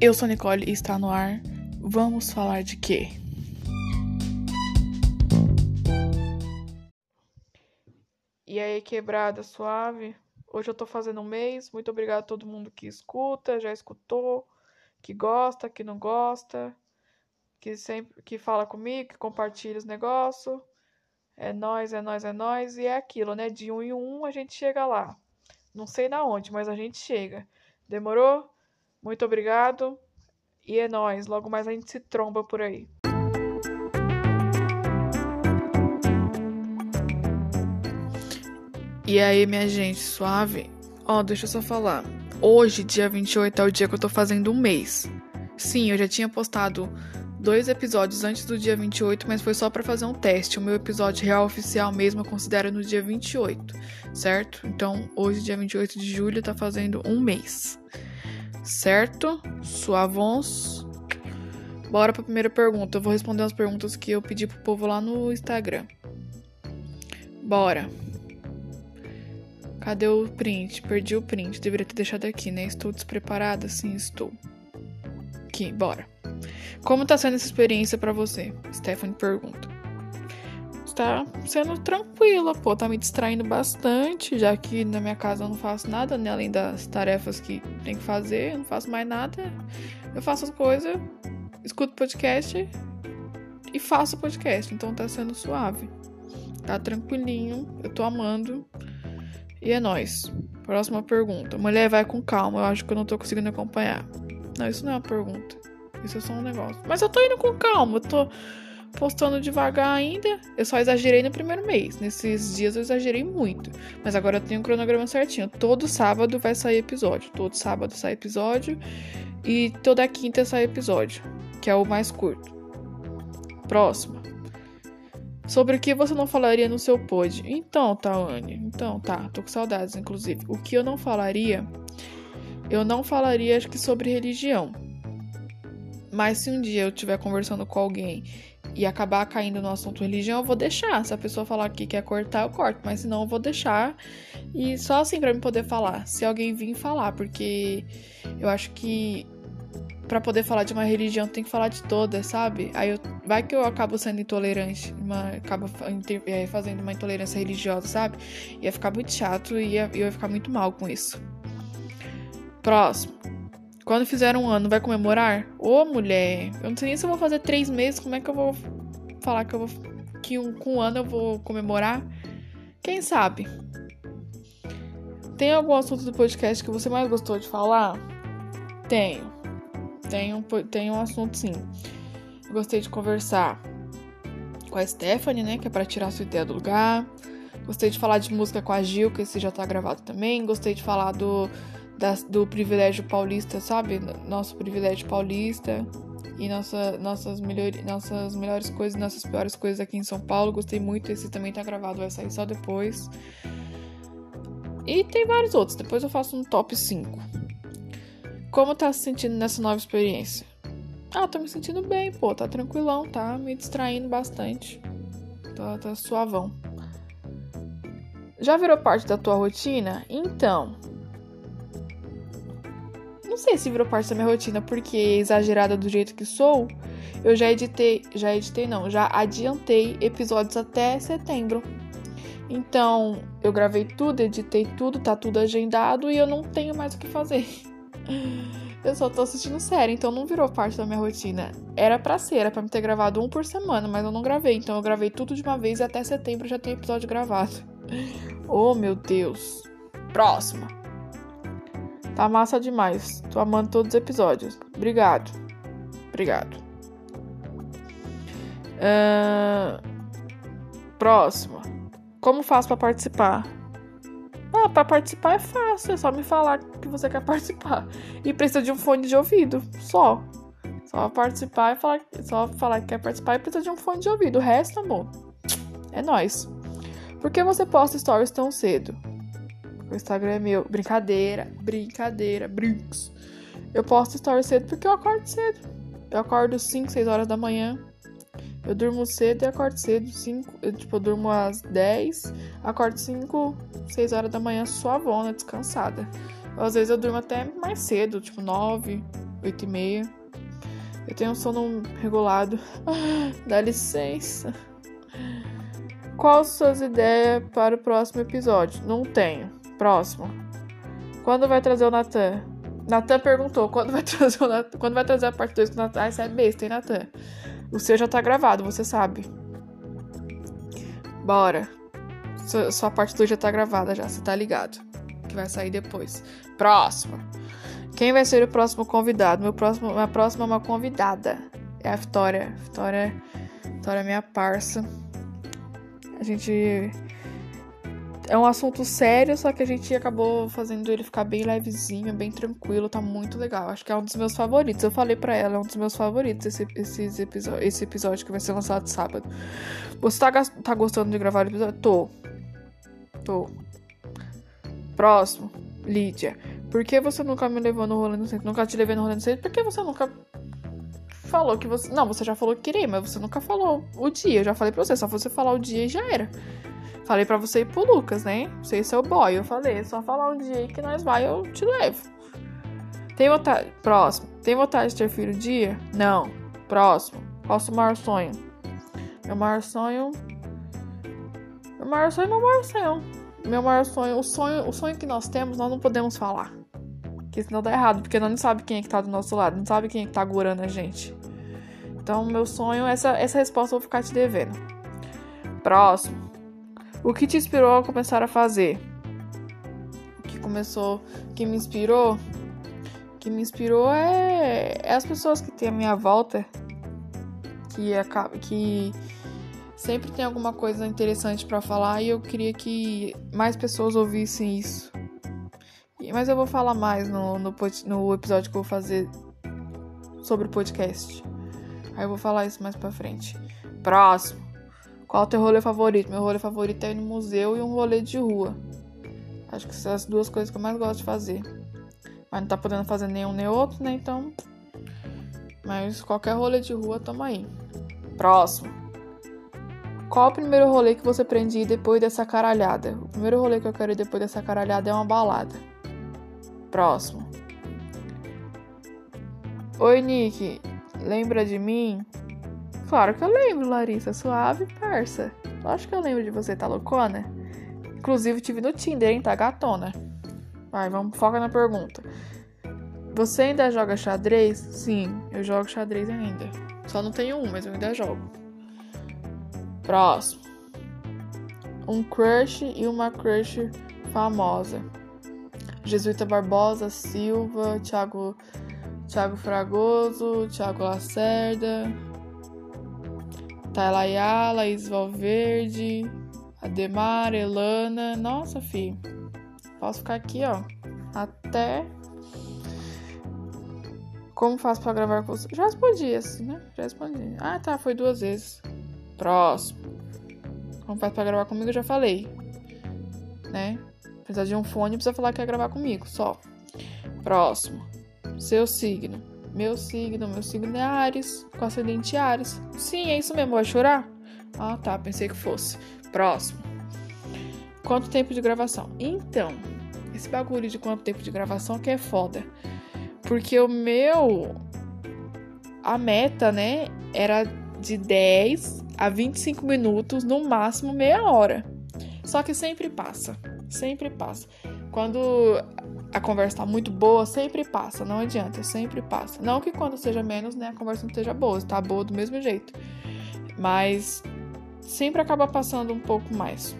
Eu sou Nicole e está no ar. Vamos falar de quê? E aí, quebrada suave? Hoje eu tô fazendo um mês. Muito obrigada a todo mundo que escuta, já escutou, que gosta, que não gosta, que sempre que fala comigo, que compartilha os negócios. É nós, é nós, é nós. E é aquilo, né? De um em um a gente chega lá. Não sei na onde, mas a gente chega. Demorou? Muito obrigado. E é nóis. Logo mais a gente se tromba por aí. E aí, minha gente, suave? Ó, oh, deixa eu só falar. Hoje, dia 28, é o dia que eu tô fazendo um mês. Sim, eu já tinha postado dois episódios antes do dia 28, mas foi só para fazer um teste. O meu episódio real oficial mesmo eu considero no dia 28, certo? Então, hoje, dia 28 de julho, tá fazendo um mês certo? Suavons. Bora pra primeira pergunta. Eu vou responder as perguntas que eu pedi pro povo lá no Instagram. Bora. Cadê o print? Perdi o print. Deveria ter deixado aqui, né? Estou despreparada? Sim, estou. Aqui, bora. Como tá sendo essa experiência para você? Stephanie pergunta tá sendo tranquila, pô, tá me distraindo bastante, já que na minha casa eu não faço nada, né? Além das tarefas que tem que fazer, eu não faço mais nada. Eu faço as coisas, escuto podcast e faço podcast, então tá sendo suave. Tá tranquilinho, eu tô amando. E é nóis. Próxima pergunta. Mulher, vai com calma, eu acho que eu não tô conseguindo acompanhar. Não, isso não é uma pergunta. Isso é só um negócio. Mas eu tô indo com calma, eu tô postando devagar ainda. Eu só exagerei no primeiro mês. Nesses dias eu exagerei muito. Mas agora eu tenho um cronograma certinho. Todo sábado vai sair episódio. Todo sábado sai episódio. E toda quinta sai episódio. Que é o mais curto. Próxima. Sobre o que você não falaria no seu pod? Então, Tawane. Então, tá. Tô com saudades, inclusive. O que eu não falaria? Eu não falaria, acho que sobre religião. Mas se um dia eu estiver conversando com alguém e acabar caindo no assunto religião, eu vou deixar. Se a pessoa falar que quer cortar, eu corto. Mas se não, eu vou deixar. E só assim pra me poder falar. Se alguém vir falar, porque eu acho que para poder falar de uma religião tem que falar de todas, sabe? Aí eu, vai que eu acabo sendo intolerante, uma, acabo é, fazendo uma intolerância religiosa, sabe? Ia ficar muito chato e eu ia ficar muito mal com isso. Próximo. Quando fizer um ano, vai comemorar? Ô, mulher, eu não sei nem se eu vou fazer três meses, como é que eu vou falar que eu vou. que um, com um ano eu vou comemorar? Quem sabe? Tem algum assunto do podcast que você mais gostou de falar? Tenho. Tenho, tenho um assunto sim. Gostei de conversar com a Stephanie, né? Que é pra tirar sua ideia do lugar. Gostei de falar de música com a Gil, que esse já tá gravado também. Gostei de falar do do privilégio paulista, sabe? Nosso privilégio paulista e nossa, nossas, melhor, nossas melhores coisas, nossas piores coisas aqui em São Paulo. Gostei muito, esse também tá gravado, vai sair só depois. E tem vários outros, depois eu faço um top 5. Como tá se sentindo nessa nova experiência? Ah, tô me sentindo bem, pô, tá tranquilão, tá me distraindo bastante. Tá, tá suavão. Já virou parte da tua rotina? Então, não sei se virou parte da minha rotina, porque exagerada do jeito que sou, eu já editei, já editei não, já adiantei episódios até setembro. Então, eu gravei tudo, editei tudo, tá tudo agendado e eu não tenho mais o que fazer. Eu só tô assistindo série, então não virou parte da minha rotina. Era pra ser, era pra me ter gravado um por semana, mas eu não gravei. Então eu gravei tudo de uma vez e até setembro já tem episódio gravado. Oh, meu Deus. Próxima. Tá massa demais. Tô amando todos os episódios. Obrigado. Obrigado. Uh... Próxima. Como faço para participar? Ah, para participar é fácil. É só me falar que você quer participar. E precisa de um fone de ouvido. Só. Só participar e falar. Só falar que quer participar e precisa de um fone de ouvido. O resto, amor. É nós. Por que você posta stories tão cedo? O Instagram é meu. Brincadeira, brincadeira, brinks. Eu posto stories cedo porque eu acordo cedo. Eu acordo 5, 6 horas da manhã. Eu durmo cedo e acordo cedo. 5, eu, tipo, eu durmo às 10, acordo 5, 6 horas da manhã suavona, descansada. Às vezes eu durmo até mais cedo, tipo 9, 8 e meia. Eu tenho um sono regulado. Dá licença. Quais suas ideias para o próximo episódio? Não tenho. Próximo. Quando vai trazer o Natan? Natan perguntou quando vai trazer o Natan, quando vai trazer a parte 2 com Natan. Ah, isso é besta, hein, Natan? O seu já tá gravado, você sabe. Bora. Sua, sua parte 2 já tá gravada já, você tá ligado. Que vai sair depois. Próximo. Quem vai ser o próximo convidado? Meu próximo, minha próxima é uma convidada. É a Vitória. Vitória, Vitória é minha parça. A gente é um assunto sério, só que a gente acabou fazendo ele ficar bem levezinho, bem tranquilo, tá muito legal. Acho que é um dos meus favoritos. Eu falei para ela, é um dos meus favoritos esse, episódio, esse episódio que vai ser lançado sábado. Você tá, tá gostando de gravar o episódio? Tô. Tô. Próximo, Lídia. Por que você nunca me levou no rolê no centro? Nunca te levei no rolê no centro? Por que você nunca falou que você. Não, você já falou que queria, mas você nunca falou o dia. Eu já falei pra você, só você falar o dia e já era. Falei pra você ir pro Lucas, né? Você é seu boy. Eu falei, é só falar um dia aí que nós vai, eu te levo. Tem vontade. Próximo. Tem vontade de ter filho dia? Não. Próximo. Qual o seu maior sonho? Meu maior sonho. Meu maior sonho é meu maior sonho. Meu maior sonho. O sonho, o sonho que nós temos, nós não podemos falar. Porque senão dá errado. Porque nós não sabe quem é que tá do nosso lado. Não sabe quem é que tá agorando a gente. Então, meu sonho, essa, essa resposta eu vou ficar te devendo. Próximo. O que te inspirou a começar a fazer? O que começou, que me inspirou? O que me inspirou é, é as pessoas que tem à minha volta, que que sempre tem alguma coisa interessante para falar e eu queria que mais pessoas ouvissem isso. Mas eu vou falar mais no, no, no episódio que eu vou fazer sobre o podcast. Aí eu vou falar isso mais pra frente. Próximo. Qual é o teu rolê favorito? Meu rolê favorito é ir no museu e um rolê de rua. Acho que são as duas coisas que eu mais gosto de fazer. Mas não tá podendo fazer nenhum nem outro, né? Então. Mas qualquer rolê de rua, tamo aí. Próximo. Qual o primeiro rolê que você prende depois dessa caralhada? O primeiro rolê que eu quero ir depois dessa caralhada é uma balada. Próximo. Oi, Nick. Lembra de mim? Claro que eu lembro, Larissa. Suave, parça. Lógico que eu lembro de você, tá loucona? Inclusive, tive no Tinder, hein? Tá gatona. Vai, vamos, foca na pergunta. Você ainda joga xadrez? Sim, eu jogo xadrez ainda. Só não tenho um, mas eu ainda jogo. Próximo. Um crush e uma crush famosa. Jesuíta Barbosa, Silva, Thiago, Thiago Fragoso, Thiago Lacerda, Tayla Ayala, Laís Valverde, Ademar, Elana. Nossa, fi. Posso ficar aqui, ó. Até. Como faço pra gravar com você? Já respondi assim, né? Já respondi. Ah, tá. Foi duas vezes. Próximo. Como faz pra gravar comigo? Eu já falei. Né? Precisa de um fone, precisa falar que quer gravar comigo. Só. Próximo. Seu signo. Meu signo, meu signo é Ares, com ascendente Ares. Sim, é isso mesmo, vai chorar? Ah, tá, pensei que fosse. Próximo. Quanto tempo de gravação? Então, esse bagulho de quanto tempo de gravação que é foda. Porque o meu. A meta, né? Era de 10 a 25 minutos, no máximo meia hora. Só que sempre passa. Sempre passa. Quando a conversa tá muito boa, sempre passa, não adianta, sempre passa. Não que quando seja menos, né, a conversa não esteja boa, tá boa do mesmo jeito. Mas sempre acaba passando um pouco mais.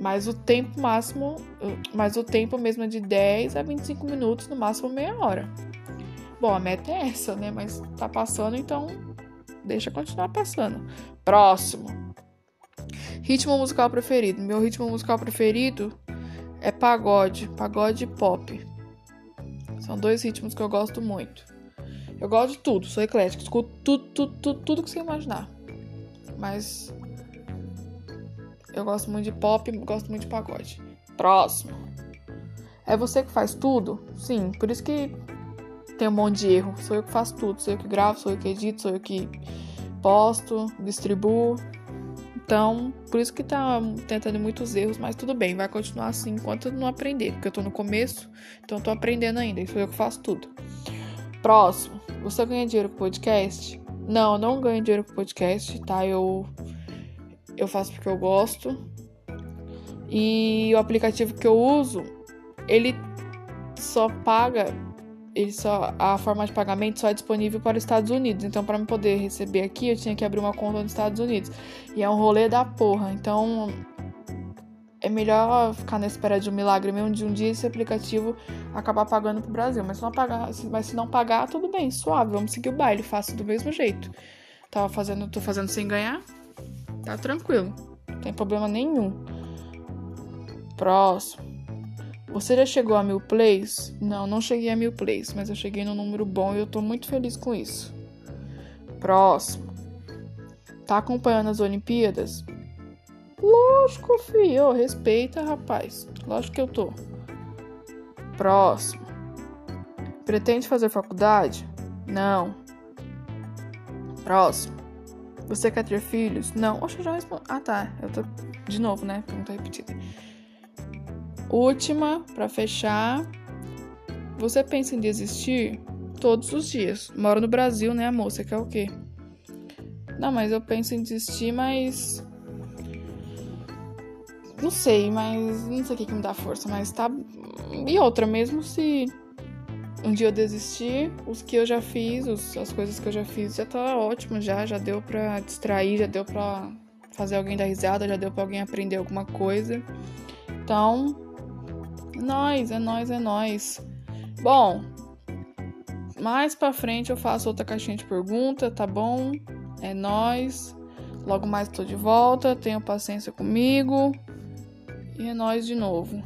Mas o tempo máximo, mas o tempo mesmo é de 10 a 25 minutos, no máximo meia hora. Bom, a meta é essa, né? Mas tá passando, então deixa continuar passando. Próximo. Ritmo musical preferido. Meu ritmo musical preferido é pagode, pagode e pop. São dois ritmos que eu gosto muito. Eu gosto de tudo, sou eclético, escuto tudo, tudo, tudo, tudo que você imaginar. Mas eu gosto muito de pop, gosto muito de pagode. Próximo. É você que faz tudo? Sim, por isso que tem um monte de erro. Sou eu que faço tudo, sou eu que gravo, sou eu que edito, sou eu que posto, distribuo. Então, por isso que tá tentando muitos erros, mas tudo bem, vai continuar assim enquanto eu não aprender, porque eu tô no começo, então eu tô aprendendo ainda, isso eu que faço tudo. Próximo. Você ganha dinheiro com podcast? Não, não ganho dinheiro com podcast, tá? Eu, eu faço porque eu gosto. E o aplicativo que eu uso, ele só paga ele só a forma de pagamento só é disponível para os Estados Unidos. Então, para me poder receber aqui, eu tinha que abrir uma conta nos Estados Unidos. E é um rolê da porra. Então, é melhor ficar na espera de um milagre mesmo de um dia esse aplicativo acabar pagando pro Brasil. Mas se não pagar, mas se não pagar, tudo bem, suave, vamos seguir o baile, faço do mesmo jeito. Tava fazendo, tô fazendo sem ganhar, tá tranquilo, não tem problema nenhum. Próximo. Você já chegou a mil plays? Não, não cheguei a mil plays, mas eu cheguei no número bom e eu tô muito feliz com isso. Próximo. Tá acompanhando as Olimpíadas? Lógico, filho. Respeita, rapaz. Lógico que eu tô. Próximo. Pretende fazer faculdade? Não. Próximo. Você quer ter filhos? Não. Oxe, eu já respondi. Ah, tá. Eu tô. De novo, né? Pergunta repetida. Última, para fechar. Você pensa em desistir? Todos os dias. Moro no Brasil, né, amor? Você quer o quê? Não, mas eu penso em desistir, mas. Não sei, mas. Não sei o que, me dá força, mas tá. E outra, mesmo se um dia eu desistir, os que eu já fiz, os, as coisas que eu já fiz, já tá ótimo, já. Já deu pra distrair, já deu pra fazer alguém dar risada, já deu pra alguém aprender alguma coisa. Então, nós, é nós, é nós. Bom, mais pra frente eu faço outra caixinha de pergunta, tá bom? É nós. Logo mais tô de volta, tenha paciência comigo. E é nós de novo.